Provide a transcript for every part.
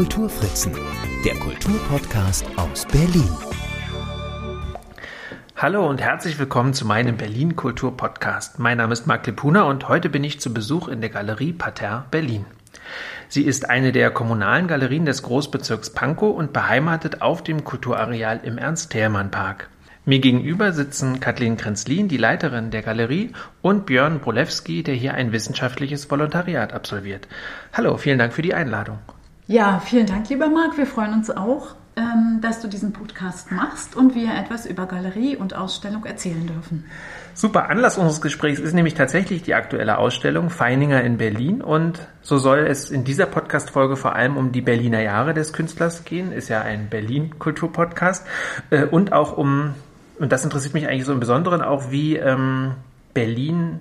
Kulturfritzen, der Kulturpodcast aus Berlin. Hallo und herzlich willkommen zu meinem Berlin Kultur Podcast. Mein Name ist Marc Lepuna und heute bin ich zu Besuch in der Galerie Parterre Berlin. Sie ist eine der kommunalen Galerien des Großbezirks Pankow und beheimatet auf dem Kulturareal im Ernst-Thälmann-Park. Mir gegenüber sitzen Kathleen Krenzlin, die Leiterin der Galerie, und Björn Brolewski, der hier ein wissenschaftliches Volontariat absolviert. Hallo, vielen Dank für die Einladung. Ja, vielen Dank, lieber Marc. Wir freuen uns auch, ähm, dass du diesen Podcast machst und wir etwas über Galerie und Ausstellung erzählen dürfen. Super, Anlass unseres Gesprächs ist nämlich tatsächlich die aktuelle Ausstellung Feininger in Berlin und so soll es in dieser Podcast-Folge vor allem um die Berliner Jahre des Künstlers gehen, ist ja ein Berlin-Kultur-Podcast äh, und auch um und das interessiert mich eigentlich so im Besonderen auch, wie ähm, Berlin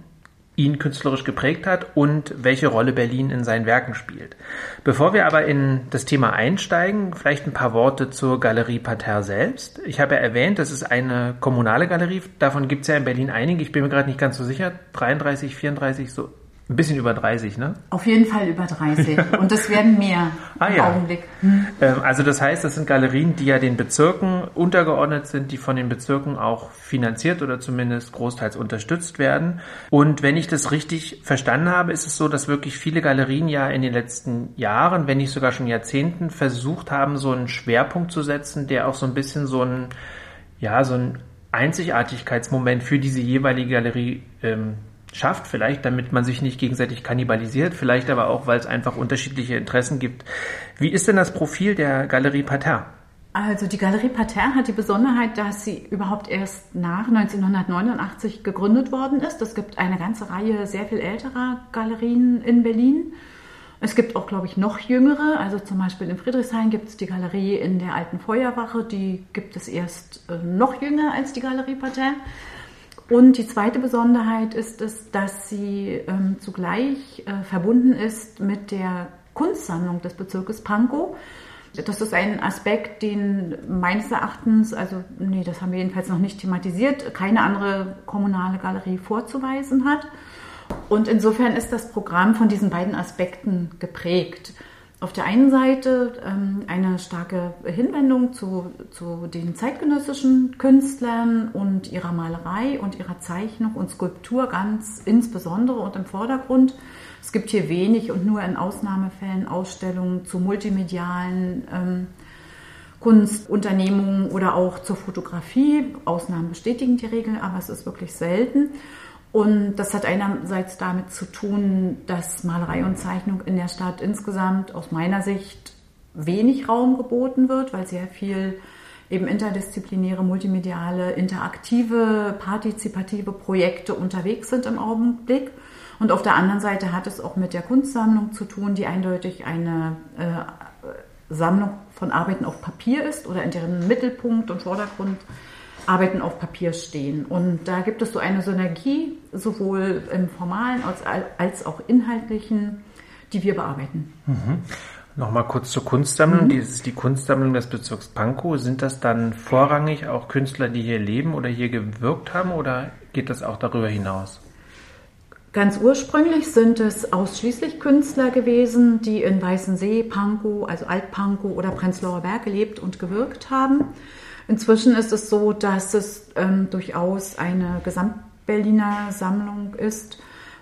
ihn künstlerisch geprägt hat und welche Rolle Berlin in seinen Werken spielt. Bevor wir aber in das Thema einsteigen, vielleicht ein paar Worte zur Galerie Parterre selbst. Ich habe ja erwähnt, das ist eine kommunale Galerie, davon gibt es ja in Berlin einige, ich bin mir gerade nicht ganz so sicher, 33, 34, so ein bisschen über 30, ne? Auf jeden Fall über 30. Und es werden mehr ah, im ja. Augenblick. Hm. Also das heißt, das sind Galerien, die ja den Bezirken untergeordnet sind, die von den Bezirken auch finanziert oder zumindest großteils unterstützt werden. Und wenn ich das richtig verstanden habe, ist es so, dass wirklich viele Galerien ja in den letzten Jahren, wenn nicht sogar schon Jahrzehnten, versucht haben, so einen Schwerpunkt zu setzen, der auch so ein bisschen so ein, ja, so ein Einzigartigkeitsmoment für diese jeweilige Galerie ähm, schafft, vielleicht damit man sich nicht gegenseitig kannibalisiert, vielleicht aber auch, weil es einfach unterschiedliche Interessen gibt. Wie ist denn das Profil der Galerie Parterre? Also die Galerie Parterre hat die Besonderheit, dass sie überhaupt erst nach 1989 gegründet worden ist. Es gibt eine ganze Reihe sehr viel älterer Galerien in Berlin. Es gibt auch, glaube ich, noch jüngere. Also zum Beispiel in Friedrichshain gibt es die Galerie in der alten Feuerwache. Die gibt es erst äh, noch jünger als die Galerie Parterre. Und die zweite Besonderheit ist es, dass sie ähm, zugleich äh, verbunden ist mit der Kunstsammlung des Bezirkes Pankow. Das ist ein Aspekt, den meines Erachtens, also nee, das haben wir jedenfalls noch nicht thematisiert, keine andere kommunale Galerie vorzuweisen hat. Und insofern ist das Programm von diesen beiden Aspekten geprägt auf der einen Seite ähm, eine starke Hinwendung zu, zu den zeitgenössischen Künstlern und ihrer Malerei und ihrer Zeichnung und Skulptur ganz insbesondere und im Vordergrund. Es gibt hier wenig und nur in Ausnahmefällen Ausstellungen zu multimedialen ähm, Kunstunternehmungen oder auch zur Fotografie. Ausnahmen bestätigen die Regel, aber es ist wirklich selten. Und das hat einerseits damit zu tun, dass Malerei und Zeichnung in der Stadt insgesamt aus meiner Sicht wenig Raum geboten wird, weil sehr viel eben interdisziplinäre, multimediale, interaktive, partizipative Projekte unterwegs sind im Augenblick. Und auf der anderen Seite hat es auch mit der Kunstsammlung zu tun, die eindeutig eine äh, Sammlung von Arbeiten auf Papier ist oder in deren Mittelpunkt und Vordergrund Arbeiten auf Papier stehen. Und da gibt es so eine Synergie, sowohl im formalen als, als auch inhaltlichen, die wir bearbeiten. Mhm. Nochmal kurz zur Kunstsammlung. Mhm. Dies ist die Kunstsammlung des Bezirks Pankow. Sind das dann vorrangig auch Künstler, die hier leben oder hier gewirkt haben oder geht das auch darüber hinaus? Ganz ursprünglich sind es ausschließlich Künstler gewesen, die in Weißensee, Pankow, also Altpankow oder Prenzlauer Berg gelebt und gewirkt haben. Inzwischen ist es so, dass es ähm, durchaus eine Gesamtberliner Sammlung ist,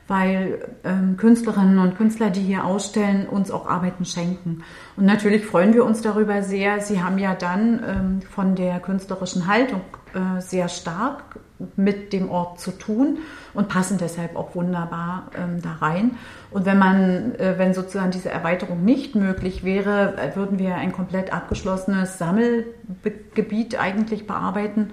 weil ähm, Künstlerinnen und Künstler, die hier ausstellen, uns auch Arbeiten schenken. Und natürlich freuen wir uns darüber sehr. Sie haben ja dann ähm, von der künstlerischen Haltung äh, sehr stark mit dem Ort zu tun und passen deshalb auch wunderbar ähm, da rein. Und wenn man, äh, wenn sozusagen diese Erweiterung nicht möglich wäre, würden wir ein komplett abgeschlossenes Sammelgebiet eigentlich bearbeiten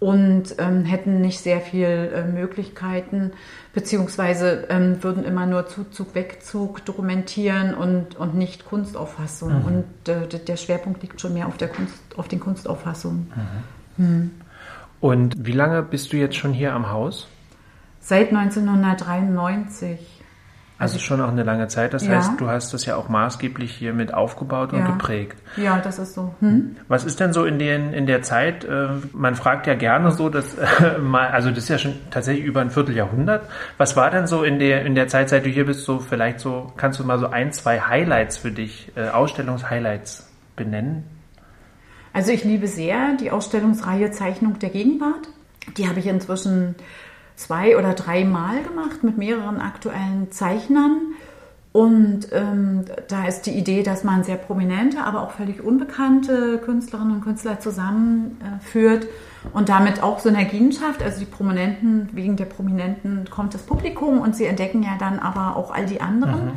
und ähm, hätten nicht sehr viel äh, Möglichkeiten, beziehungsweise ähm, würden immer nur Zuzug, Wegzug dokumentieren und, und nicht Kunstauffassung. Mhm. Und äh, der Schwerpunkt liegt schon mehr auf, der Kunst, auf den Kunstauffassungen. Mhm. Mhm. Und wie lange bist du jetzt schon hier am Haus? Seit 1993. Also schon auch eine lange Zeit. Das Ja. heißt, du hast das ja auch maßgeblich hier mit aufgebaut und Ja. geprägt. Ja, das ist so. Hm? Was ist denn so in, den, in der Zeit? Äh, man fragt ja gerne so, dass äh, mal, also das ist ja schon tatsächlich über ein Vierteljahrhundert. Was war denn so in der in der Zeit, seit du hier bist, so vielleicht so kannst du mal so ein, zwei Highlights für dich, äh, Ausstellungshighlights benennen? Also ich liebe sehr die Ausstellungsreihe Zeichnung der Gegenwart. Die habe ich inzwischen zwei oder drei Mal gemacht mit mehreren aktuellen Zeichnern. Und ähm, da ist die Idee, dass man sehr prominente, aber auch völlig unbekannte Künstlerinnen und Künstler zusammenführt und damit auch Synergien schafft. Also die Prominenten, wegen der Prominenten kommt das Publikum und sie entdecken ja dann aber auch all die anderen.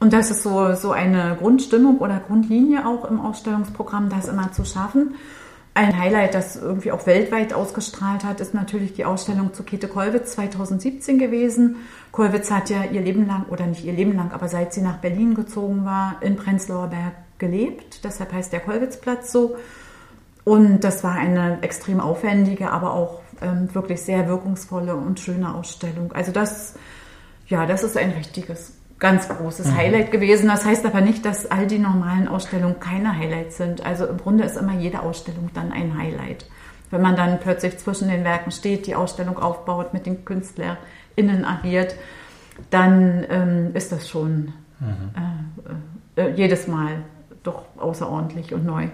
Und das ist so, so eine Grundstimmung oder Grundlinie auch im Ausstellungsprogramm, das immer zu schaffen. Ein Highlight, das irgendwie auch weltweit ausgestrahlt hat, ist natürlich die Ausstellung zu Käthe Kollwitz 2017 gewesen. Kollwitz hat ja ihr Leben lang, oder nicht ihr Leben lang, aber seit sie nach Berlin gezogen war, in Prenzlauer Berg gelebt. Deshalb heißt der Kollwitzplatz so. Und das war eine extrem aufwendige, aber auch ähm, wirklich sehr wirkungsvolle und schöne Ausstellung. Also das, ja, das ist ein richtiges, ganz großes Highlight gewesen. Das heißt aber nicht, dass all die normalen Ausstellungen keine Highlights sind. Also im Grunde ist immer jede Ausstellung dann ein Highlight. Wenn man dann plötzlich zwischen den Werken steht, die Ausstellung aufbaut, mit den KünstlerInnen agiert, dann ähm, ist das schon äh, äh, jedes Mal doch außerordentlich und neu.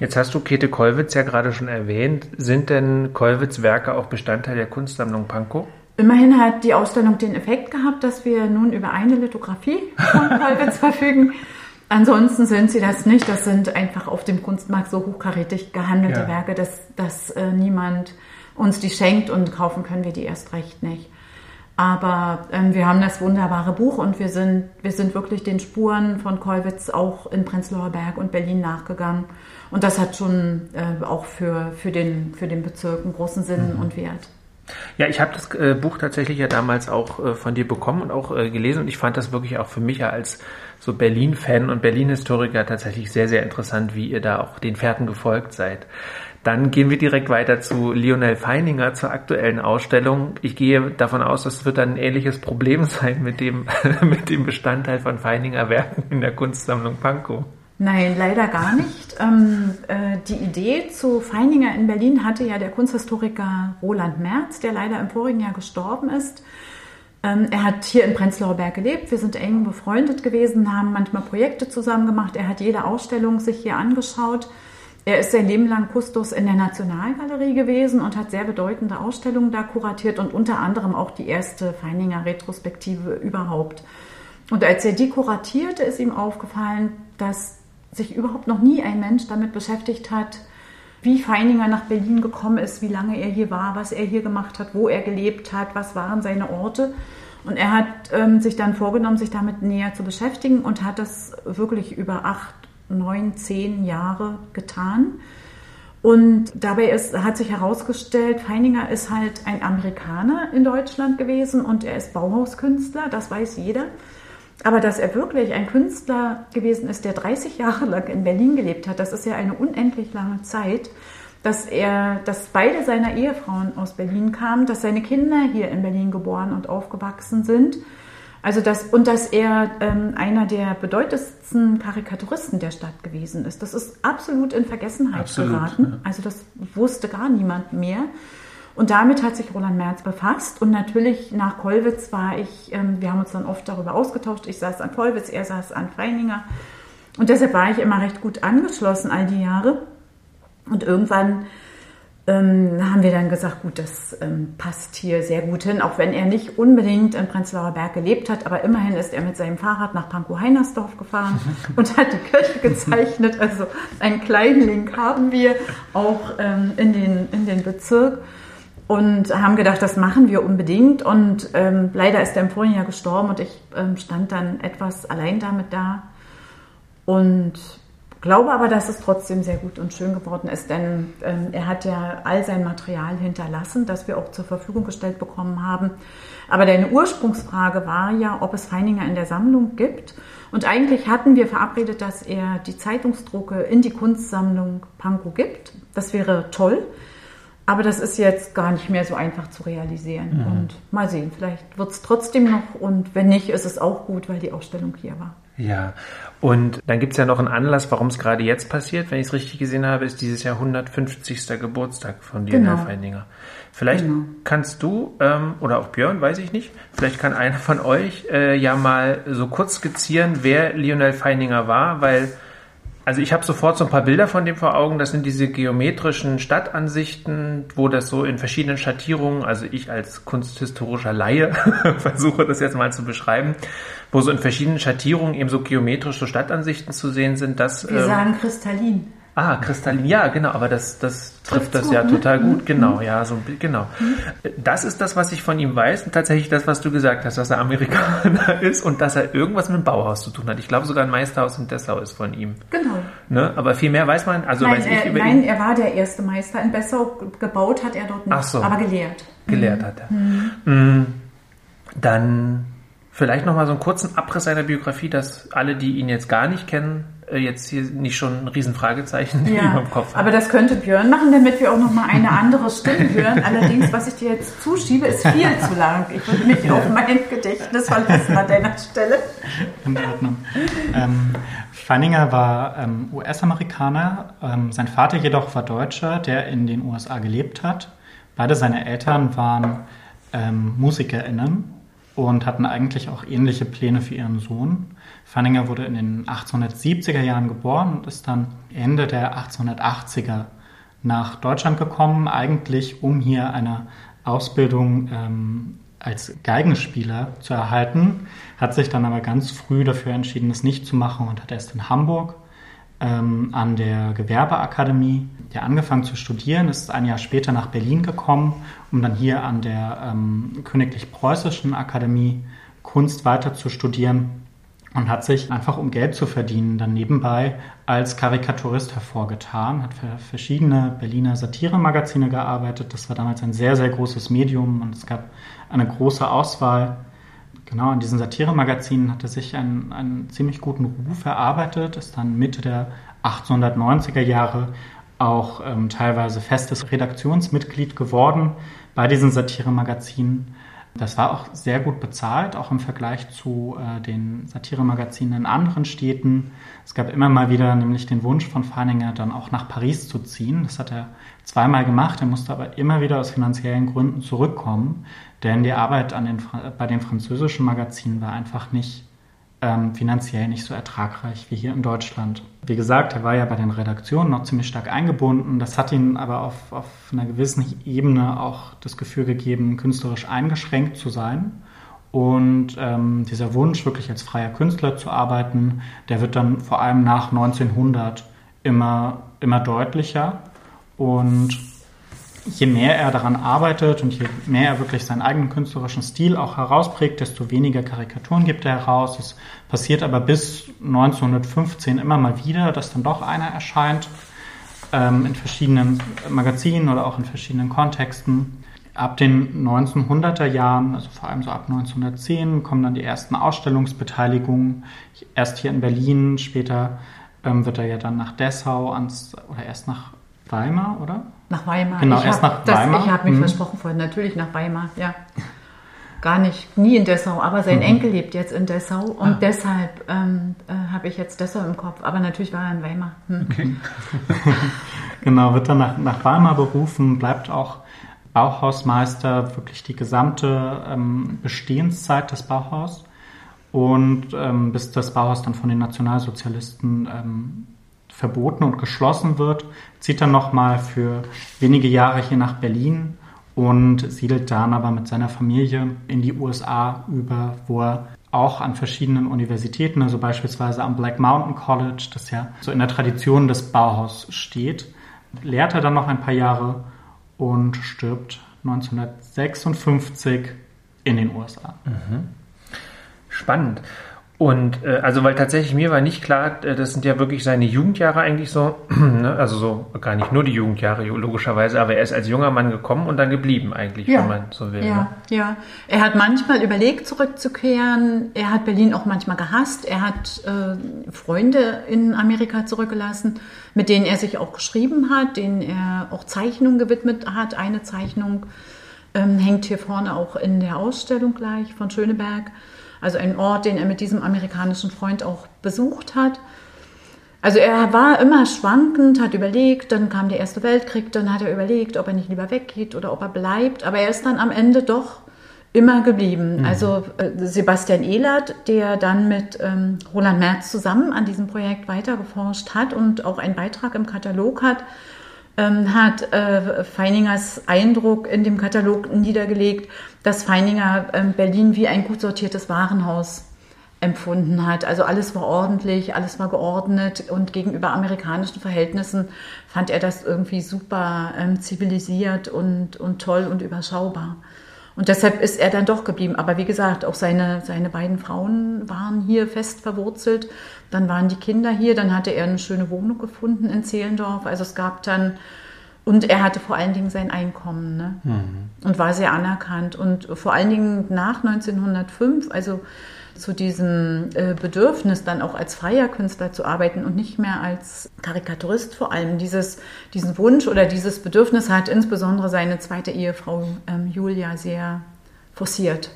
Jetzt hast du Käthe Kollwitz ja gerade schon erwähnt. Sind denn Kollwitz Werke auch Bestandteil der Kunstsammlung Pankow? Immerhin hat die Ausstellung den Effekt gehabt, dass wir nun über eine Lithografie von Kollwitz verfügen. Ansonsten sind sie das nicht. Das sind einfach auf dem Kunstmarkt so hochkarätig gehandelte Ja. Werke, dass, dass äh, niemand uns die schenkt und kaufen können wir die erst recht nicht. Aber ähm, wir haben das wunderbare Buch und wir sind, wir sind wirklich den Spuren von Kollwitz auch in Prenzlauer Berg und Berlin nachgegangen. Und das hat schon äh, auch für, für, den, für den Bezirk einen großen Sinn und Wert. Ja, ich habe das äh, Buch tatsächlich ja damals auch äh, von dir bekommen und auch äh, gelesen und ich fand das wirklich auch für mich ja als so Berlin-Fan und Berlin-Historiker tatsächlich sehr, sehr interessant, wie ihr da auch den Fährten gefolgt seid. Dann gehen wir direkt weiter zu Lionel Feininger zur aktuellen Ausstellung. Ich gehe davon aus, das wird dann ein ähnliches Problem sein mit dem, mit dem Bestandteil von Feininger Werken in der Kunstsammlung Pankow. Nein, leider gar nicht. Ähm, äh, die Idee zu Feininger in Berlin hatte ja der Kunsthistoriker Roland Merz, der leider im vorigen Jahr gestorben ist. Ähm, er hat hier in Prenzlauer Berg gelebt. Wir sind eng befreundet gewesen, haben manchmal Projekte zusammen gemacht. Er hat jede Ausstellung sich hier angeschaut. Er ist sein Leben lang Kustos in der Nationalgalerie gewesen und hat sehr bedeutende Ausstellungen da kuratiert und unter anderem auch die erste Feininger Retrospektive überhaupt. Und als er die kuratierte, ist ihm aufgefallen, dass sich überhaupt noch nie ein Mensch damit beschäftigt hat, wie Feininger nach Berlin gekommen ist, wie lange er hier war, was er hier gemacht hat, wo er gelebt hat, was waren seine Orte. Und er hat ähm, sich dann vorgenommen, sich damit näher zu beschäftigen und hat das wirklich über acht, neun, zehn Jahre getan. Und dabei ist, hat sich herausgestellt, Feininger ist halt ein Amerikaner in Deutschland gewesen und er ist Bauhauskünstler, das weiß jeder. Aber dass er wirklich ein Künstler gewesen ist, der 30 Jahre lang in Berlin gelebt hat, das ist ja eine unendlich lange Zeit. Dass er, dass beide seiner Ehefrauen aus Berlin kamen, dass seine Kinder hier in Berlin geboren und aufgewachsen sind. Also das, und dass er ähm, einer der bedeutendsten Karikaturisten der Stadt gewesen ist. Das ist absolut in Vergessenheit Absolut, geraten. ja. Also das wusste gar niemand mehr. Und damit hat sich Roland Merz befasst. Und natürlich nach Kollwitz war ich, ähm, wir haben uns dann oft darüber ausgetauscht. Ich saß an Kollwitz, er saß an Freininger. Und deshalb war ich immer recht gut angeschlossen all die Jahre. Und irgendwann ähm, haben wir dann gesagt, gut, das ähm, passt hier sehr gut hin, auch wenn er nicht unbedingt in Prenzlauer Berg gelebt hat, aber immerhin ist er mit seinem Fahrrad nach Pankow-Heinersdorf gefahren und hat die Kirche gezeichnet. Also einen kleinen Link haben wir auch ähm, in, den, in den Bezirk und haben gedacht, das machen wir unbedingt. Und ähm, leider ist er im vorigen Jahr gestorben und ich ähm, stand dann etwas allein damit da. Und glaube aber, dass es trotzdem sehr gut und schön geworden ist, denn ähm, er hat ja all sein Material hinterlassen, das wir auch zur Verfügung gestellt bekommen haben. Aber deine Ursprungsfrage war ja, ob es Feininger in der Sammlung gibt. Und eigentlich hatten wir verabredet, dass er die Zeitungsdrucke in die Kunstsammlung Pankow gibt. Das wäre toll. Aber das ist jetzt gar nicht mehr so einfach zu realisieren. Mhm. Und mal sehen, vielleicht wird es trotzdem noch. Und wenn nicht, ist es auch gut, weil die Ausstellung hier war. Ja, und dann gibt's ja noch einen Anlass, warum es gerade jetzt passiert. Wenn ich es richtig gesehen habe, ist dieses Jahr 150. Geburtstag von Lionel Genau. Feininger. Vielleicht Genau. kannst du, ähm, oder auch Björn, weiß ich nicht, vielleicht kann einer von euch äh, ja mal so kurz skizzieren, wer Lionel Feininger war, weil, also ich habe sofort so ein paar Bilder von dem vor Augen. Das sind diese geometrischen Stadtansichten, wo das so in verschiedenen Schattierungen, also ich als kunsthistorischer Laie versuche das jetzt mal zu beschreiben, wo so in verschiedenen Schattierungen eben so geometrische Stadtansichten zu sehen sind. Das, Wir ähm, sagen kristallin. Ah, Kristallin, ja, genau, aber das, das trifft Trifft's das gut, ja ne? total gut, genau, ja, so, genau. Das ist das, was ich von ihm weiß und tatsächlich das, was du gesagt hast, dass er Amerikaner ist und dass er irgendwas mit dem Bauhaus zu tun hat. Ich glaube sogar ein Meisterhaus in Dessau ist von ihm, Genau. ne? Aber viel mehr weiß man, also nein, weiß ich er, über nein, ihn er war der erste Meister in Bessau. Ge- Gebaut hat er dort nicht, Ach so. aber gelehrt. gelehrt hat. Er. Mm, Dann vielleicht noch mal so einen kurzen Abriss seiner Biografie, dass alle, die ihn jetzt gar nicht kennen, äh, jetzt hier nicht schon ein Riesenfragezeichen Ja, über dem Kopf haben. aber das könnte Björn machen, damit wir auch noch mal eine andere Stimme hören. Allerdings, was ich dir jetzt zuschiebe, ist viel zu lang. Ich würde mich auf mein Gedächtnis verlassen an deiner Stelle. In Ordnung. Ähm, Feininger war ähm, US-Amerikaner, ähm, sein Vater jedoch war Deutscher, der in den USA gelebt hat. Beide seine Eltern waren ähm, MusikerInnen und hatten eigentlich auch ähnliche Pläne für ihren Sohn. Feininger wurde in den 1870er Jahren geboren und ist dann Ende der 1880er nach Deutschland gekommen, eigentlich um hier eine Ausbildung ähm, als Geigenspieler zu erhalten, hat sich dann aber ganz früh dafür entschieden, es nicht zu machen und hat erst in Hamburg ähm, an der Gewerbeakademie ja, angefangen zu studieren, ist ein Jahr später nach Berlin gekommen, um dann hier an der ähm, Königlich Preußischen Akademie Kunst weiter zu studieren und hat sich einfach um Geld zu verdienen dann nebenbei als Karikaturist hervorgetan, hat für verschiedene Berliner Satiremagazine gearbeitet. Das war damals ein sehr, sehr großes Medium und es gab eine große Auswahl. Genau, in diesen Satiremagazinen hat er sich einen, einen ziemlich guten Ruf erarbeitet, ist dann Mitte der 1890er Jahre auch ähm, teilweise festes Redaktionsmitglied geworden bei diesen Satiremagazinen. Das war auch sehr gut bezahlt, auch im Vergleich zu äh, den Satiremagazinen in anderen Städten. Es gab immer mal wieder nämlich den Wunsch von Feininger, dann auch nach Paris zu ziehen. Das hat er zweimal gemacht. Er musste aber immer wieder aus finanziellen Gründen zurückkommen, denn die Arbeit an den, bei den französischen Magazinen war einfach nicht ähm, finanziell nicht so ertragreich wie hier in Deutschland. Wie gesagt, er war ja bei den Redaktionen noch ziemlich stark eingebunden. Das hat ihm aber auf, auf einer gewissen Ebene auch das Gefühl gegeben, künstlerisch eingeschränkt zu sein. Und ähm, dieser Wunsch, wirklich als freier Künstler zu arbeiten, der wird dann vor allem nach 1900 immer, immer deutlicher. Und je mehr er daran arbeitet und je mehr er wirklich seinen eigenen künstlerischen Stil auch herausprägt, desto weniger Karikaturen gibt er heraus. Es passiert aber bis 1915 immer mal wieder, dass dann doch einer erscheint ähm, in verschiedenen Magazinen oder auch in verschiedenen Kontexten. Ab den 1900er Jahren, also vor allem so ab 1910, kommen dann die ersten Ausstellungsbeteiligungen. Erst hier in Berlin, später ähm, wird er ja dann nach Dessau ans, oder erst nach Weimar, oder? Nach Weimar. Genau, ich erst nach das, Weimar. Ich habe mich Mhm. versprochen vorhin, natürlich nach Weimar, ja. Gar nicht, nie in Dessau, aber sein Mhm. Enkel lebt jetzt in Dessau und Ah. deshalb ähm, äh, habe ich jetzt Dessau im Kopf. Aber natürlich war er in Weimar. Hm. Genau, wird dann nach, nach Weimar berufen, bleibt auch Bauhausmeister, wirklich die gesamte ähm, Bestehenszeit des Bauhaus. Und ähm, bis das Bauhaus dann von den Nationalsozialisten ähm, verboten und geschlossen wird, zieht er nochmal für wenige Jahre hier nach Berlin und siedelt dann aber mit seiner Familie in die USA über, wo er auch an verschiedenen Universitäten, also beispielsweise am Black Mountain College, das ja so in der Tradition des Bauhaus steht, lehrt er dann noch ein paar Jahre und stirbt 1956 in den USA. Spannend. Und äh, also, weil tatsächlich mir war nicht klar, äh, das sind ja wirklich seine Jugendjahre eigentlich so, ne? also so gar nicht nur die Jugendjahre logischerweise, aber er ist als junger Mann gekommen und dann geblieben eigentlich, Ja. wenn man so will. Ja, Ne? ja. Er hat manchmal überlegt, zurückzukehren. Er hat Berlin auch manchmal gehasst. Er hat äh, Freunde in Amerika zurückgelassen, mit denen er sich auch geschrieben hat, denen er auch Zeichnungen gewidmet hat. Eine Zeichnung ähm, hängt hier vorne auch in der Ausstellung gleich von Schöneberg. Also ein Ort, den er mit diesem amerikanischen Freund auch besucht hat. Also er war immer schwankend, hat überlegt, dann kam der Erste Weltkrieg, dann hat er überlegt, ob er nicht lieber weggeht oder ob er bleibt. Aber er ist dann am Ende doch immer geblieben. Also äh, Sebastian Ehlert, der dann mit ähm, Roland Merz zusammen an diesem Projekt weitergeforscht hat und auch einen Beitrag im Katalog hat, ähm, hat äh, Feiningers Eindruck in dem Katalog niedergelegt, dass Feininger ähm, Berlin wie ein gut sortiertes Warenhaus empfunden hat. Also alles war ordentlich, alles war geordnet und gegenüber amerikanischen Verhältnissen fand er das irgendwie super ähm, zivilisiert und, und toll und überschaubar. Und deshalb ist er dann doch geblieben. Aber wie gesagt, auch seine, seine beiden Frauen waren hier fest verwurzelt. Dann waren die Kinder hier. Dann hatte er eine schöne Wohnung gefunden in Zehlendorf. Also es gab dann, und er hatte vor allen Dingen sein Einkommen ne? und war sehr anerkannt. Und vor allen Dingen nach 1905, also zu diesem äh, Bedürfnis, dann auch als freier Künstler zu arbeiten und nicht mehr als Karikaturist vor allem. Dieses, diesen Wunsch oder dieses Bedürfnis hat insbesondere seine zweite Ehefrau ähm, Julia sehr forciert.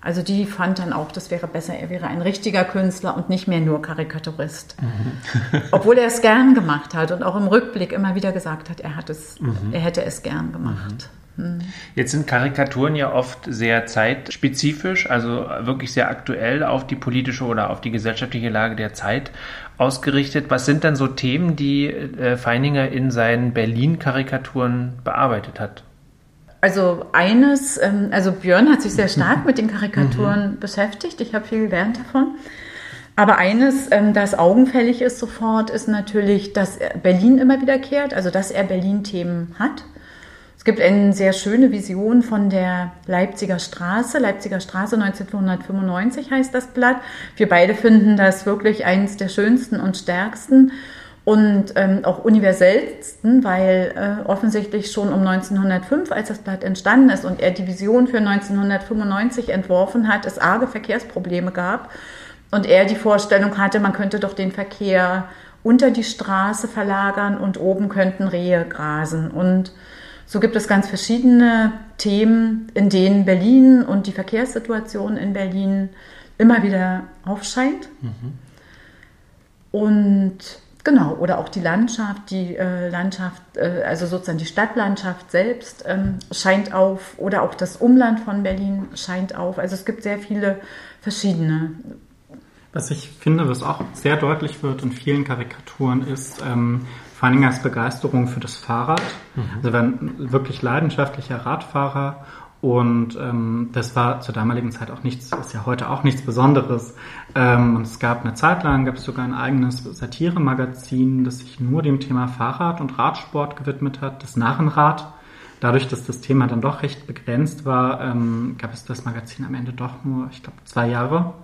Also die fand dann auch, das wäre besser, er wäre ein richtiger Künstler und nicht mehr nur Karikaturist. Obwohl er es gern gemacht hat und auch im Rückblick immer wieder gesagt hat, er, hat es, er hätte es gern gemacht. Jetzt sind Karikaturen ja oft sehr zeitspezifisch, also wirklich sehr aktuell auf die politische oder auf die gesellschaftliche Lage der Zeit ausgerichtet. Was sind dann so Themen, die äh, Feininger in seinen Berlin-Karikaturen bearbeitet hat? Also eines, ähm, also Björn hat sich sehr stark mit den Karikaturen beschäftigt. Ich habe viel gelernt davon. Aber eines, ähm, das augenfällig ist sofort, ist natürlich, dass er Berlin immer wiederkehrt, also dass er Berlin-Themen hat. Gibt eine sehr schöne Vision von der Leipziger Straße. Leipziger Straße 1995 heißt das Blatt. Wir beide finden das wirklich eines der schönsten und stärksten und ähm, auch universellsten, weil äh, offensichtlich schon um 1905, als das Blatt entstanden ist und er die Vision für 1995 entworfen hat, es arge Verkehrsprobleme gab und er die Vorstellung hatte, man könnte doch den Verkehr unter die Straße verlagern und oben könnten Rehe grasen. Und so gibt es ganz verschiedene Themen, in denen Berlin und die Verkehrssituation in Berlin immer wieder aufscheint. Und genau, oder auch die Landschaft, die äh, Landschaft, äh, also sozusagen die Stadtlandschaft selbst ähm, scheint auf, oder auch das Umland von Berlin scheint auf. Also es gibt sehr viele verschiedene. Was ich finde, was auch sehr deutlich wird in vielen Karikaturen, ist ähm, Feiningers Begeisterung für das Fahrrad. Also er war ein wirklich leidenschaftlicher Radfahrer und ähm, das war zur damaligen Zeit auch nichts, ist ja heute auch nichts Besonderes. Ähm, und es gab eine Zeit lang, gab es sogar ein eigenes Satiremagazin, das sich nur dem Thema Fahrrad und Radsport gewidmet hat, das Narrenrad. Dadurch, dass das Thema dann doch recht begrenzt war, ähm, gab es das Magazin am Ende doch nur, ich glaube, zwei Jahre.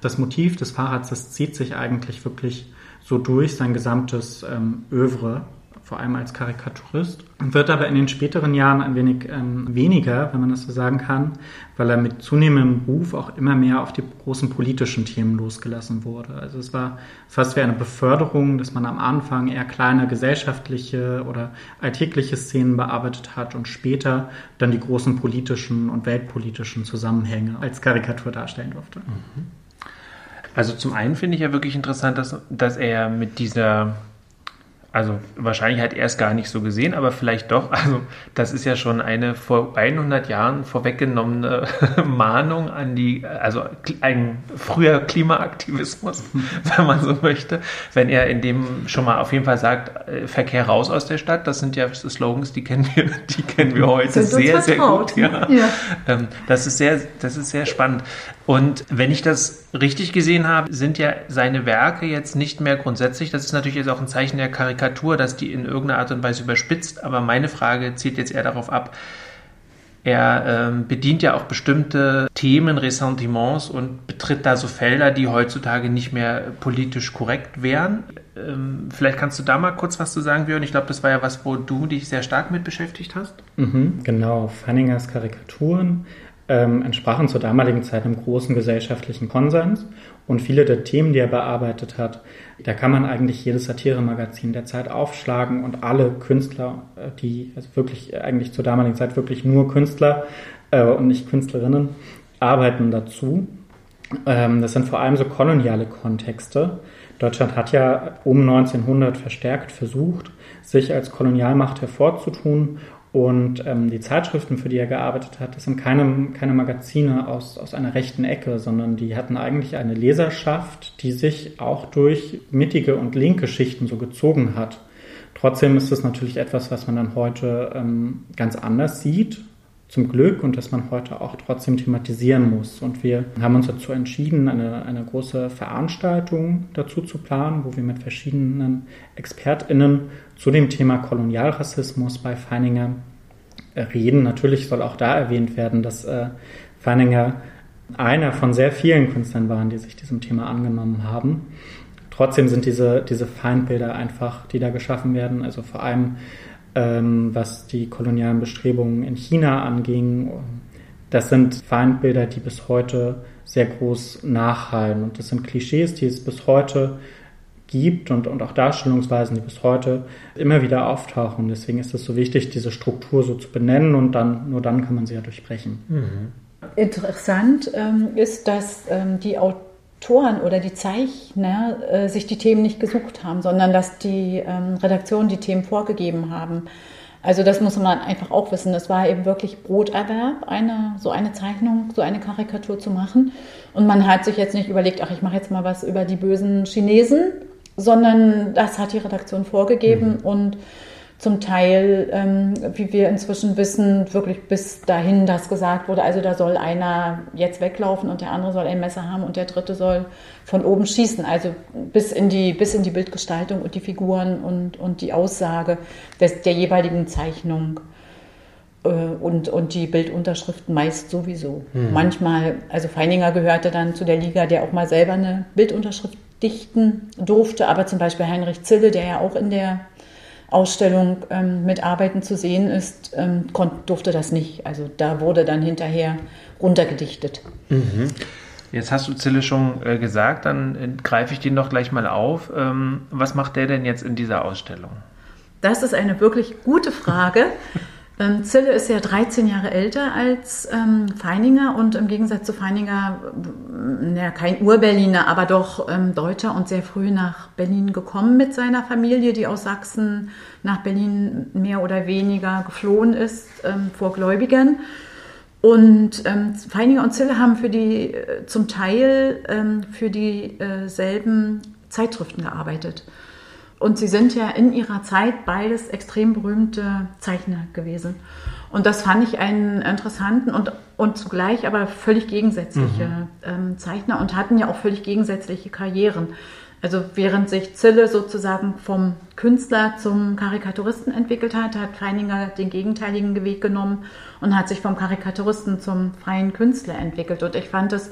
Das Motiv des Fahrrads, das zieht sich eigentlich wirklich so durch sein gesamtes ähm, Övre, vor allem als Karikaturist. Wird aber in den späteren Jahren ein wenig ähm, weniger, wenn man das so sagen kann, weil er mit zunehmendem Ruf auch immer mehr auf die großen politischen Themen losgelassen wurde. Also es war fast wie eine Beförderung, dass man am Anfang eher kleine gesellschaftliche oder alltägliche Szenen bearbeitet hat und später dann die großen politischen und weltpolitischen Zusammenhänge als Karikatur darstellen durfte. Also zum einen finde ich ja wirklich interessant, dass, dass er mit dieser, also wahrscheinlich hat er es gar nicht so gesehen, aber vielleicht doch, also das ist ja schon eine vor 100 Jahren vorweggenommene Mahnung an die, also ein früher Klimaaktivismus, wenn man so möchte, wenn er in dem schon mal auf jeden Fall sagt, äh, Verkehr raus aus der Stadt, das sind ja Slogans, die kennen wir, die kennen wir heute sehr, sehr vertraut, gut. Ja. Ja. Ähm, Das ist sehr, das ist sehr spannend. Und wenn ich das richtig gesehen habe, sind ja seine Werke jetzt nicht mehr grundsätzlich, das ist natürlich jetzt auch ein Zeichen der Karikatur, dass die in irgendeiner Art und Weise überspitzt, aber meine Frage zielt jetzt eher darauf ab, Er ähm, bedient ja auch bestimmte Themen, Ressentiments und betritt da so Felder, die heutzutage nicht mehr politisch korrekt wären. Ähm, vielleicht kannst du da mal kurz was zu sagen, Björn. Ich glaube, das war ja was, wo du dich sehr stark mit beschäftigt hast. Mhm, genau, Fanningers Karikaturen ähm, entsprachen zur damaligen Zeit einem großen gesellschaftlichen Konsens. Und viele der Themen, die er bearbeitet hat, da kann man eigentlich jedes Satiremagazin der Zeit aufschlagen und alle Künstler, äh, die also wirklich äh, eigentlich zur damaligen Zeit wirklich nur Künstler äh, und nicht Künstlerinnen, arbeiten dazu. Ähm, das sind vor allem so koloniale Kontexte. Deutschland hat ja um 1900 verstärkt versucht, sich als Kolonialmacht hervorzutun und ähm, die Zeitschriften, für die er gearbeitet hat, das sind keine, keine Magazine aus, aus einer rechten Ecke, sondern die hatten eigentlich eine Leserschaft, die sich auch durch mittige und linke Schichten so gezogen hat. Trotzdem ist es natürlich etwas, was man dann heute ähm, ganz anders sieht zum Glück und dass man heute auch trotzdem thematisieren muss. Und wir haben uns dazu entschieden, eine, eine große Veranstaltung dazu zu planen, wo wir mit verschiedenen ExpertInnen zu dem Thema Kolonialrassismus bei Feininger reden. Natürlich soll auch da erwähnt werden, dass äh, Feininger einer von sehr vielen Künstlern waren, die sich diesem Thema angenommen haben. Trotzdem sind diese, diese Feindbilder einfach, die da geschaffen werden, also vor allem ähm, was die kolonialen Bestrebungen in China anging. Das sind Feindbilder, die bis heute sehr groß nachhallen. Und das sind Klischees, die es bis heute gibt und, und auch Darstellungsweisen, die bis heute immer wieder auftauchen. Deswegen ist es so wichtig, diese Struktur so zu benennen und dann nur dann kann man sie ja durchbrechen. Mhm. Interessant ähm, ist, dass ähm, die Autoren Autoren oder die Zeichner äh, sich die Themen nicht gesucht haben, sondern dass die ähm, Redaktionen die Themen vorgegeben haben. Also das muss man einfach auch wissen. Es war eben wirklich Broterwerb, eine, so eine Zeichnung, so eine Karikatur zu machen. Und man hat sich jetzt nicht überlegt, ach, ich mache jetzt mal was über die bösen Chinesen, sondern das hat die Redaktion vorgegeben mhm. und zum Teil, ähm, wie wir inzwischen wissen, wirklich bis dahin, dass gesagt wurde, also da soll einer jetzt weglaufen und der andere soll ein Messer haben und der dritte soll von oben schießen. Also bis in die, bis in die Bildgestaltung und die Figuren und, und die Aussage des, der jeweiligen Zeichnung äh, und, und die Bildunterschriften meist sowieso. Mhm. Manchmal, also Feininger gehörte dann zu der Liga, der auch mal selber eine Bildunterschrift dichten durfte, aber zum Beispiel Heinrich Zille, der ja auch in der Ausstellung ähm, mit Arbeiten zu sehen ist, ähm, durfte das nicht. Also da wurde dann hinterher runtergedichtet. Mhm. Jetzt hast du Zille schon äh, gesagt, dann äh, greife ich den doch gleich mal auf. Ähm, was macht der denn jetzt in dieser Ausstellung? Das ist eine wirklich gute Frage. Ähm, Zille ist ja 13 Jahre älter als ähm, Feininger und im Gegensatz zu Feininger, naja, kein Ur-Berliner, aber doch ähm, Deutscher und sehr früh nach Berlin gekommen mit seiner Familie, die aus Sachsen nach Berlin mehr oder weniger geflohen ist ähm, vor Gläubigern. Und ähm, Feininger und Zille haben für die, äh, zum Teil ähm, für dieselben äh, Zeitschriften gearbeitet. Und sie sind ja in ihrer Zeit beides extrem berühmte Zeichner gewesen. Und das fand ich einen interessanten und, und zugleich aber völlig gegensätzliche mhm. ähm, Zeichner und hatten ja auch völlig gegensätzliche Karrieren. Also während sich Zille sozusagen vom Künstler zum Karikaturisten entwickelt hat, hat Feininger den gegenteiligen Weg genommen und hat sich vom Karikaturisten zum freien Künstler entwickelt. Und ich fand es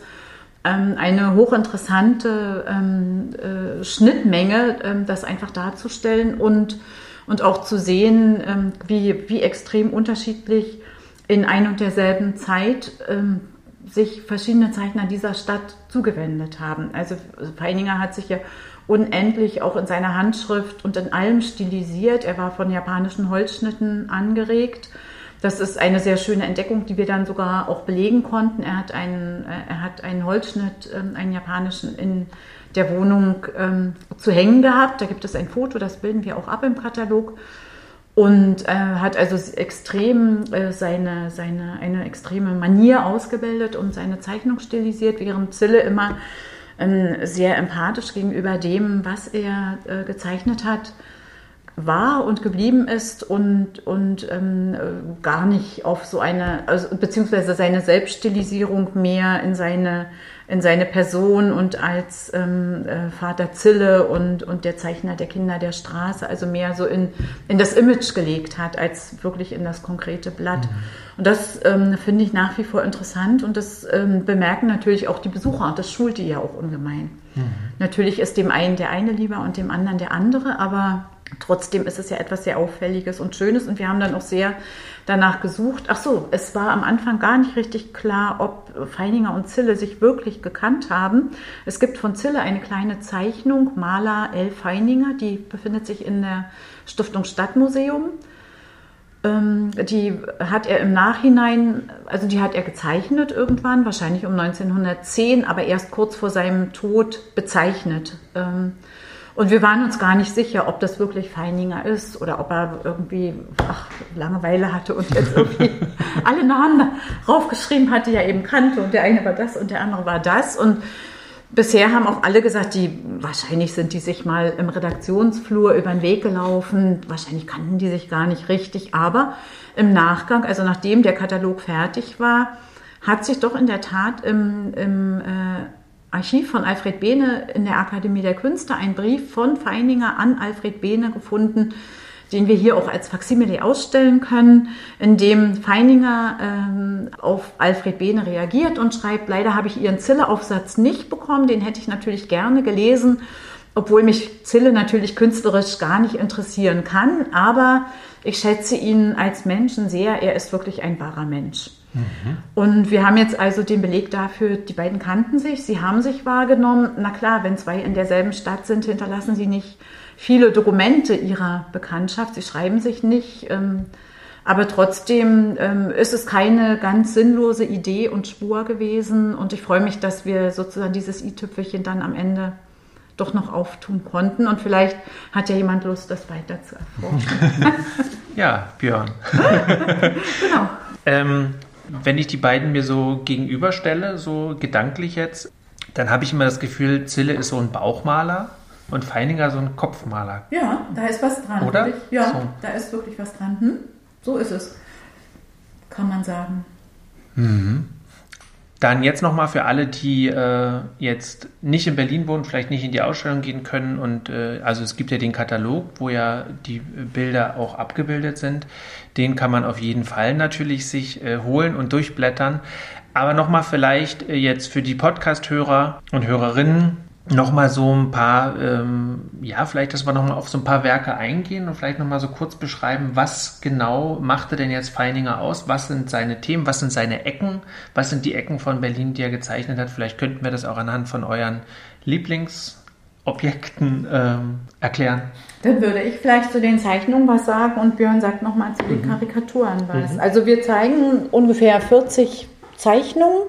eine hochinteressante ähm, äh, Schnittmenge, ähm, das einfach darzustellen und, und auch zu sehen, ähm, wie, wie extrem unterschiedlich in ein und derselben Zeit ähm, sich verschiedene Zeichner dieser Stadt zugewendet haben. Also Feininger hat sich ja unendlich auch in seiner Handschrift und in allem stilisiert. Er war von japanischen Holzschnitten angeregt das ist eine sehr schöne Entdeckung, die wir dann sogar auch belegen konnten. Er hat einen, äh, er hat einen Holzschnitt, ähm, einen japanischen, in der Wohnung ähm, zu hängen gehabt. Da gibt es ein Foto, das bilden wir auch ab im Katalog. Und äh, hat also extrem äh, seine, seine, eine extreme Manier ausgebildet und seine Zeichnung stilisiert, während Zille immer äh, sehr empathisch gegenüber dem, was er gezeichnet hat, war und geblieben ist und, und ähm, gar nicht auf so eine, also, beziehungsweise seine Selbststilisierung mehr in seine, in seine Person und als ähm, äh, Vater Zille und, und der Zeichner der Kinder der Straße, also mehr so in, in das Image gelegt hat, als wirklich in das konkrete Blatt. Mhm. Und das ähm, finde ich nach wie vor interessant und das ähm, bemerken natürlich auch die Besucher und das schult die ja auch ungemein. Mhm. Natürlich ist dem einen der eine lieber und dem anderen der andere, aber trotzdem ist es ja etwas sehr Auffälliges und Schönes und wir haben dann auch sehr danach gesucht. Ach so, es war am Anfang gar nicht richtig klar, ob Feininger und Zille sich wirklich gekannt haben. Es gibt von Zille eine kleine Zeichnung, Maler L. Feininger, die befindet sich in der Stiftung Stadtmuseum. Ähm, die hat er im Nachhinein, also die hat er gezeichnet irgendwann, wahrscheinlich um 1910, aber erst kurz vor seinem Tod bezeichnet. Und wir waren uns gar nicht sicher, ob das wirklich Feininger ist oder ob er irgendwie ach, Langeweile hatte und jetzt irgendwie alle Namen raufgeschrieben hatte, die er eben kannte. Und der eine war das und der andere war das. Und bisher haben auch alle gesagt, die wahrscheinlich sind die sich mal im Redaktionsflur über den Weg gelaufen. Wahrscheinlich kannten die sich gar nicht richtig. Aber im Nachgang, also nachdem der Katalog fertig war, hat sich doch in der Tat im, im äh, Archiv von Alfred Behne in der Akademie der Künste ein Brief von Feininger an Alfred Behne gefunden, den wir hier auch als Faksimile ausstellen können, in dem Feininger ähm, auf Alfred Behne reagiert und schreibt, leider habe ich Ihren Zille-Aufsatz nicht bekommen, den hätte ich natürlich gerne gelesen, obwohl mich Zille natürlich künstlerisch gar nicht interessieren kann, aber ich schätze ihn als Menschen sehr, er ist wirklich ein wahrer Mensch. Mhm. Und wir haben jetzt also den Beleg dafür, die beiden kannten sich, sie haben sich wahrgenommen. Na klar, wenn zwei in derselben Stadt sind, hinterlassen sie nicht viele Dokumente ihrer Bekanntschaft, sie schreiben sich nicht. Ähm, aber trotzdem ähm, ist es keine ganz sinnlose Idee und Spur gewesen. Und ich freue mich, dass wir sozusagen dieses i-Tüpfelchen dann am Ende doch noch auftun konnten. Und vielleicht hat ja jemand Lust, das weiter zu erforschen. ja, Björn. genau. Ähm, wenn ich die beiden mir so gegenüberstelle, so gedanklich jetzt, dann habe ich immer das Gefühl, Zille ist so ein Bauchmaler und Feininger so ein Kopfmaler. Ja, da ist was dran. Oder? Ja, so. da ist wirklich was dran. Hm? So ist es, kann man sagen. Mhm. Dann jetzt nochmal für alle, die äh, jetzt nicht in Berlin wohnen, vielleicht nicht in die Ausstellung gehen können. Und äh, also es gibt ja den Katalog, wo ja die Bilder auch abgebildet sind. Den kann man auf jeden Fall natürlich sich äh, holen und durchblättern. Aber nochmal vielleicht äh, jetzt für die Podcast-Hörer und Hörerinnen, nochmal so ein paar, ähm, ja, vielleicht, dass wir nochmal auf so ein paar Werke eingehen und vielleicht nochmal so kurz beschreiben, was genau machte denn jetzt Feininger aus? Was sind seine Themen? Was sind seine Ecken? Was sind die Ecken von Berlin, die er gezeichnet hat? Vielleicht könnten wir das auch anhand von euren Lieblingsobjekten ähm, erklären. Dann würde ich vielleicht zu den Zeichnungen was sagen und Björn sagt nochmal zu den mhm. Karikaturen was. Mhm. Also wir zeigen ungefähr 40 Zeichnungen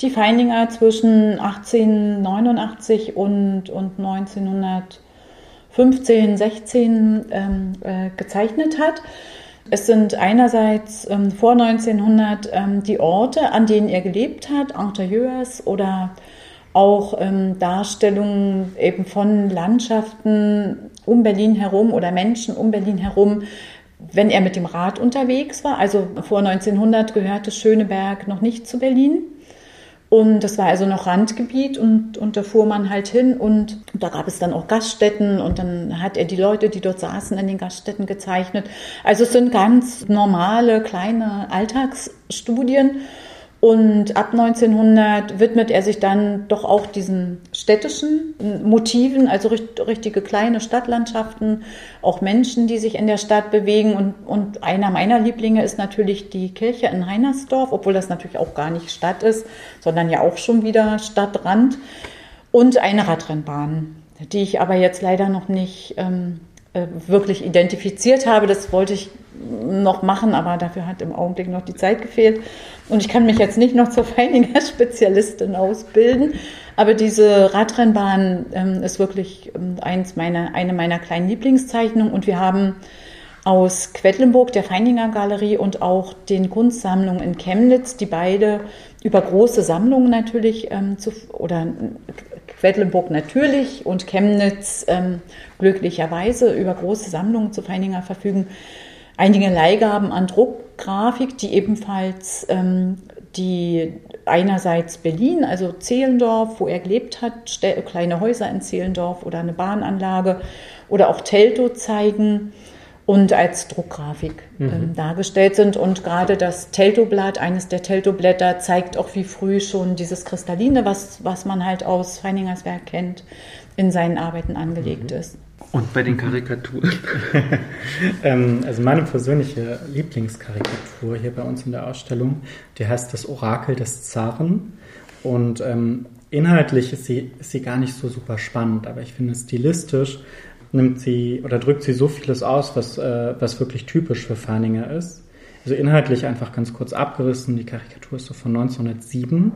die Feininger zwischen 1889 und, und 1915, 16 ähm, äh, gezeichnet hat. Es sind einerseits ähm, vor 1900 ähm, die Orte, an denen er gelebt hat, Interieurs oder auch ähm, Darstellungen eben von Landschaften um Berlin herum oder Menschen um Berlin herum, wenn er mit dem Rad unterwegs war. Also vor 1900 gehörte Schöneberg noch nicht zu Berlin. Und das war also noch Randgebiet und, und da fuhr man halt hin und da gab es dann auch Gaststätten und dann hat er die Leute, die dort saßen, in den Gaststätten gezeichnet. Also es sind ganz normale kleine Alltagsstudien und ab 1900 widmet er sich dann doch auch diesen städtischen Motiven, also richtige kleine Stadtlandschaften, auch Menschen, die sich in der Stadt bewegen. Und, und einer meiner Lieblinge ist natürlich die Kirche in Heinersdorf, obwohl das natürlich auch gar nicht Stadt ist, sondern ja auch schon wieder Stadtrand. Und eine Radrennbahn, die ich aber jetzt leider noch nicht ähm, äh, wirklich identifiziert habe. Das wollte ich noch machen, aber dafür hat im Augenblick noch die Zeit gefehlt. Und ich kann mich jetzt nicht noch zur Feininger-Spezialistin ausbilden. Aber diese Radrennbahn ähm, ist wirklich ähm, eins meiner, eine meiner kleinen Lieblingszeichnungen. Und wir haben aus Quedlinburg, der Feininger Galerie und auch den Kunstsammlungen in Chemnitz, die beide über große Sammlungen natürlich ähm, zu, oder Quedlinburg natürlich und Chemnitz ähm, glücklicherweise über große Sammlungen zu Feininger verfügen. Einige Leihgaben an Druckgrafik, die ebenfalls ähm, die einerseits Berlin, also Zehlendorf, wo er gelebt hat, kleine Häuser in Zehlendorf oder eine Bahnanlage oder auch Teltow zeigen und als Druckgrafik mhm. ähm, dargestellt sind. Und gerade das Teltow-Blatt, eines der Teltow-Blätter, zeigt auch wie früh schon dieses Kristalline, was, was man halt aus Feiningers Werk kennt, in seinen Arbeiten angelegt mhm. ist. Und bei den Karikaturen? ähm, also meine persönliche Lieblingskarikatur hier bei uns in der Ausstellung, die heißt Das Orakel des Zaren. Und ähm, inhaltlich ist sie, ist sie gar nicht so super spannend, aber ich finde stilistisch nimmt sie oder drückt sie so vieles aus, was, äh, was wirklich typisch für Feininger ist. Also inhaltlich einfach ganz kurz abgerissen. Die Karikatur ist so von 1907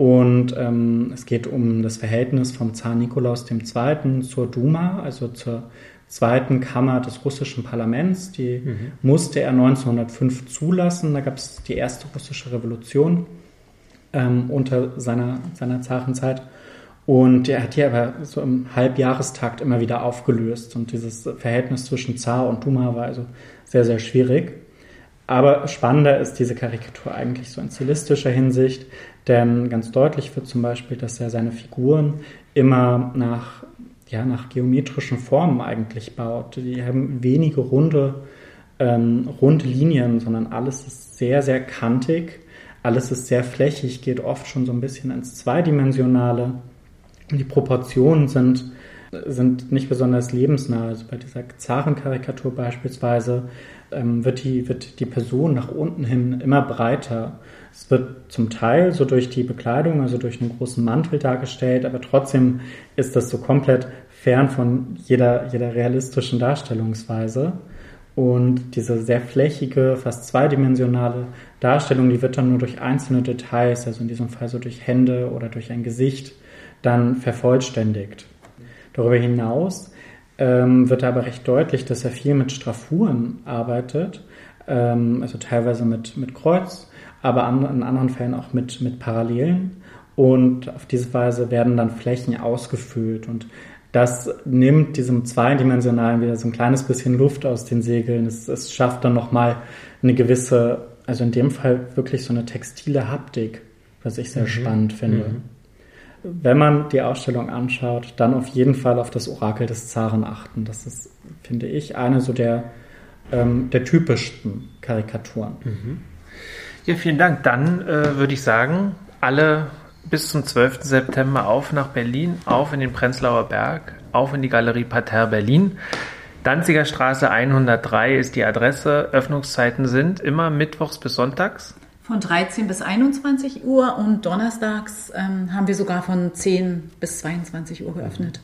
und ähm, es geht um das Verhältnis vom Zar Nikolaus II. zur Duma, also zur zweiten Kammer des russischen Parlaments. Die mhm. musste er 1905 zulassen. Da gab es die erste russische Revolution ähm, unter seiner, seiner Zarenzeit. Und er hat die aber so im Halbjahrestakt immer wieder aufgelöst. Und dieses Verhältnis zwischen Zar und Duma war also sehr, sehr schwierig. Aber spannender ist diese Karikatur eigentlich so in stilistischer Hinsicht, denn ganz deutlich wird zum Beispiel, dass er seine Figuren immer nach, ja, nach geometrischen Formen eigentlich baut. Die haben wenige runde, ähm, runde Linien, sondern alles ist sehr, sehr kantig. Alles ist sehr flächig, geht oft schon so ein bisschen ins Zweidimensionale. Die Proportionen sind, sind nicht besonders lebensnah. Also bei dieser Zarenkarikatur beispielsweise ähm, wird, die, wird die Person nach unten hin immer breiter. Es wird zum Teil so durch die Bekleidung, also durch einen großen Mantel dargestellt, aber trotzdem ist das so komplett fern von jeder, jeder realistischen Darstellungsweise. Und diese sehr flächige, fast zweidimensionale Darstellung, die wird dann nur durch einzelne Details, also in diesem Fall so durch Hände oder durch ein Gesicht, dann vervollständigt. Darüber hinaus wird aber recht deutlich, dass er viel mit Straffuren arbeitet, ähm, also teilweise mit, mit Kreuz, aber an, in anderen Fällen auch mit, mit Parallelen. Und auf diese Weise werden dann Flächen ausgefüllt und das nimmt diesem zweidimensionalen wieder so ein kleines bisschen Luft aus den Segeln. Es, es schafft dann nochmal eine gewisse, also in dem Fall wirklich so eine textile Haptik, was ich sehr mhm. spannend finde. Mhm wenn man die Ausstellung anschaut, dann auf jeden Fall auf das Orakel des Zaren achten. Das ist, finde ich, eine so der, ähm, der typischsten Karikaturen. Mhm. Ja, vielen Dank. Dann äh, würde ich sagen, alle bis zum 12. September auf nach Berlin, auf in den Prenzlauer Berg, auf in die Galerie Parterre Berlin. Danziger Straße 103 ist die Adresse. Öffnungszeiten sind immer mittwochs bis sonntags von 13 bis 21 Uhr und donnerstags ähm, haben wir sogar von 10 bis 22 Uhr geöffnet.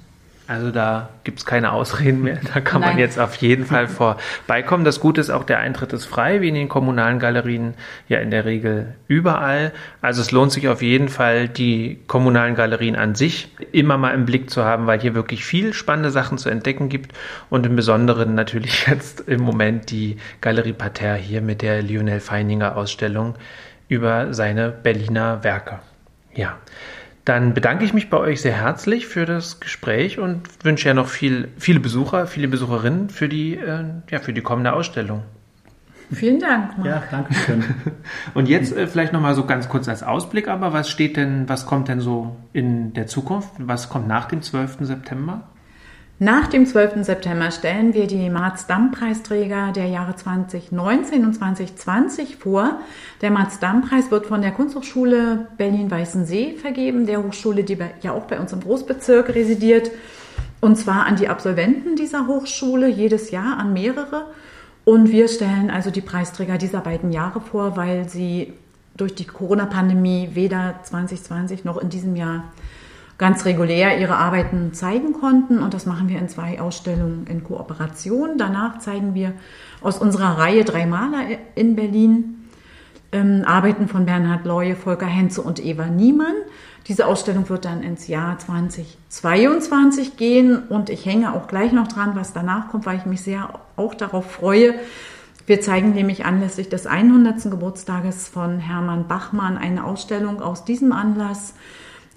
Also da gibt es keine Ausreden mehr. Da kann Nein. man jetzt auf jeden Fall vorbeikommen. Das Gute ist auch, der Eintritt ist frei, wie in den kommunalen Galerien ja in der Regel überall. Also es lohnt sich auf jeden Fall, die kommunalen Galerien an sich immer mal im Blick zu haben, weil hier wirklich viel spannende Sachen zu entdecken gibt. Und im Besonderen natürlich jetzt im Moment die Galerie Parterre hier mit der Lionel Feininger Ausstellung über seine Berliner Werke. Ja. Dann bedanke ich mich bei euch sehr herzlich für das Gespräch und wünsche ja noch viel, viele Besucher, viele Besucherinnen für die, äh, ja, für die kommende Ausstellung. Vielen Dank. Marc. Ja, danke schön. Und jetzt äh, vielleicht nochmal so ganz kurz als Ausblick, aber was steht denn, was kommt denn so in der Zukunft? Was kommt nach dem 12. September? Nach dem 12. September stellen wir die Marz-Damm-Preisträger der Jahre 2019 und 2020 vor. Der Marz-Damm-Preis wird von der Kunsthochschule Berlin-Weißensee vergeben, der Hochschule, die ja auch bei uns im Großbezirk residiert. Und zwar an die Absolventen dieser Hochschule, jedes Jahr an mehrere. Und wir stellen also die Preisträger dieser beiden Jahre vor, weil sie durch die Corona-Pandemie weder 2020 noch in diesem Jahr ganz regulär ihre Arbeiten zeigen konnten. Und das machen wir in zwei Ausstellungen in Kooperation. Danach zeigen wir aus unserer Reihe drei Maler in Berlin ähm, Arbeiten von Bernhard Leue, Volker Henze und Eva Niemann. Diese Ausstellung wird dann ins Jahr 2022 gehen und ich hänge auch gleich noch dran, was danach kommt, weil ich mich sehr auch darauf freue. Wir zeigen nämlich anlässlich des 100. Geburtstages von Hermann Bachmann eine Ausstellung aus diesem Anlass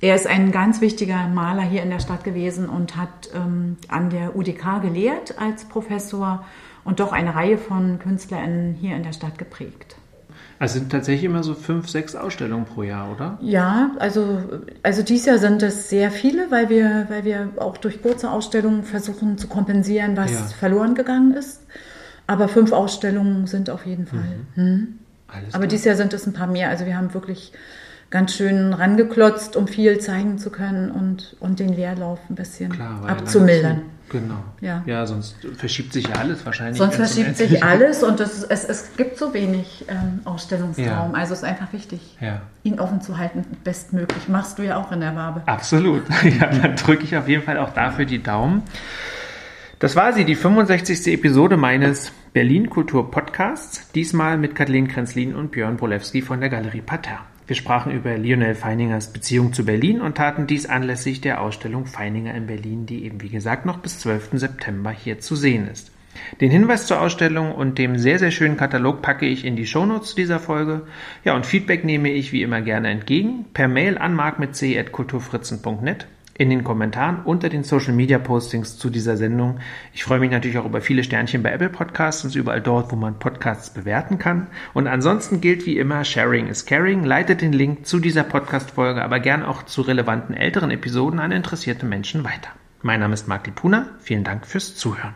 er ist ein ganz wichtiger Maler hier in der Stadt gewesen und hat ähm, an der UDK gelehrt als Professor und doch eine Reihe von KünstlerInnen hier in der Stadt geprägt. Also sind tatsächlich immer so fünf, sechs Ausstellungen pro Jahr, oder? Ja, also, also dieses Jahr sind es sehr viele, weil wir, weil wir auch durch kurze Ausstellungen versuchen zu kompensieren, was ja. verloren gegangen ist. Aber fünf Ausstellungen sind auf jeden Fall. Mhm. Hm. Aber dieses Jahr sind es ein paar mehr. Also wir haben wirklich ganz schön rangeklotzt, um viel zeigen zu können und, und den Leerlauf ein bisschen Klar, abzumildern. Genau. Ja. ja, sonst verschiebt sich ja alles wahrscheinlich. Sonst verschiebt sich alles und es, es, es gibt so wenig ähm, Ausstellungsraum. Ja. Also es ist einfach wichtig, ja. ihn offen zu halten, bestmöglich. Machst du ja auch in der Wabe. Absolut. Ja, dann drücke ich auf jeden Fall auch dafür die Daumen. Das war sie, die 65. Episode meines Berlin Kultur Podcasts. Diesmal mit Kathleen Krenzlin und Björn Bolewski von der Galerie Pater. Wir sprachen über Lionel Feiningers Beziehung zu Berlin und taten dies anlässlich der Ausstellung Feininger in Berlin, die eben wie gesagt noch bis 12. September hier zu sehen ist. Den Hinweis zur Ausstellung und dem sehr, sehr schönen Katalog packe ich in die Shownotes dieser Folge. Ja, und Feedback nehme ich wie immer gerne entgegen. Per Mail an mark.c.kulturfritzen.net in den Kommentaren unter den Social Media Postings zu dieser Sendung. Ich freue mich natürlich auch über viele Sternchen bei Apple Podcasts und überall dort, wo man Podcasts bewerten kann. Und ansonsten gilt wie immer, Sharing is Caring. Leitet den Link zu dieser Podcast-Folge, aber gern auch zu relevanten älteren Episoden an interessierte Menschen weiter. Mein Name ist Marc Lipuna. Vielen Dank fürs Zuhören.